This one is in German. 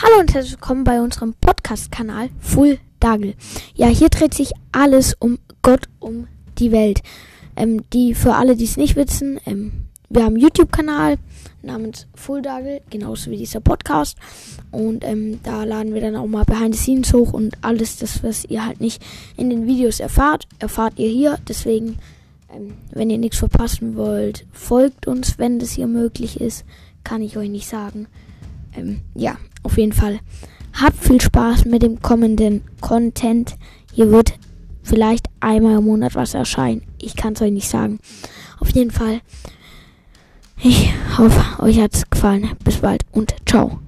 Hallo und herzlich willkommen bei unserem Podcast-Kanal Full Dagel. Ja, hier dreht sich alles um Gott, um die Welt. Ähm, die für alle, die es nicht wissen, ähm, wir haben einen YouTube-Kanal namens Full Dagel, genauso wie dieser Podcast. Und ähm, da laden wir dann auch mal Behind the Scenes hoch und alles das, was ihr halt nicht in den Videos erfahrt, erfahrt ihr hier. Deswegen, ähm, wenn ihr nichts verpassen wollt, folgt uns, wenn das hier möglich ist. Kann ich euch nicht sagen. Ähm, ja, auf jeden Fall. Habt viel Spaß mit dem kommenden Content. Hier wird vielleicht einmal im Monat was erscheinen. Ich kann es euch nicht sagen. Auf jeden Fall. Ich hoffe, euch hat es gefallen. Bis bald und ciao.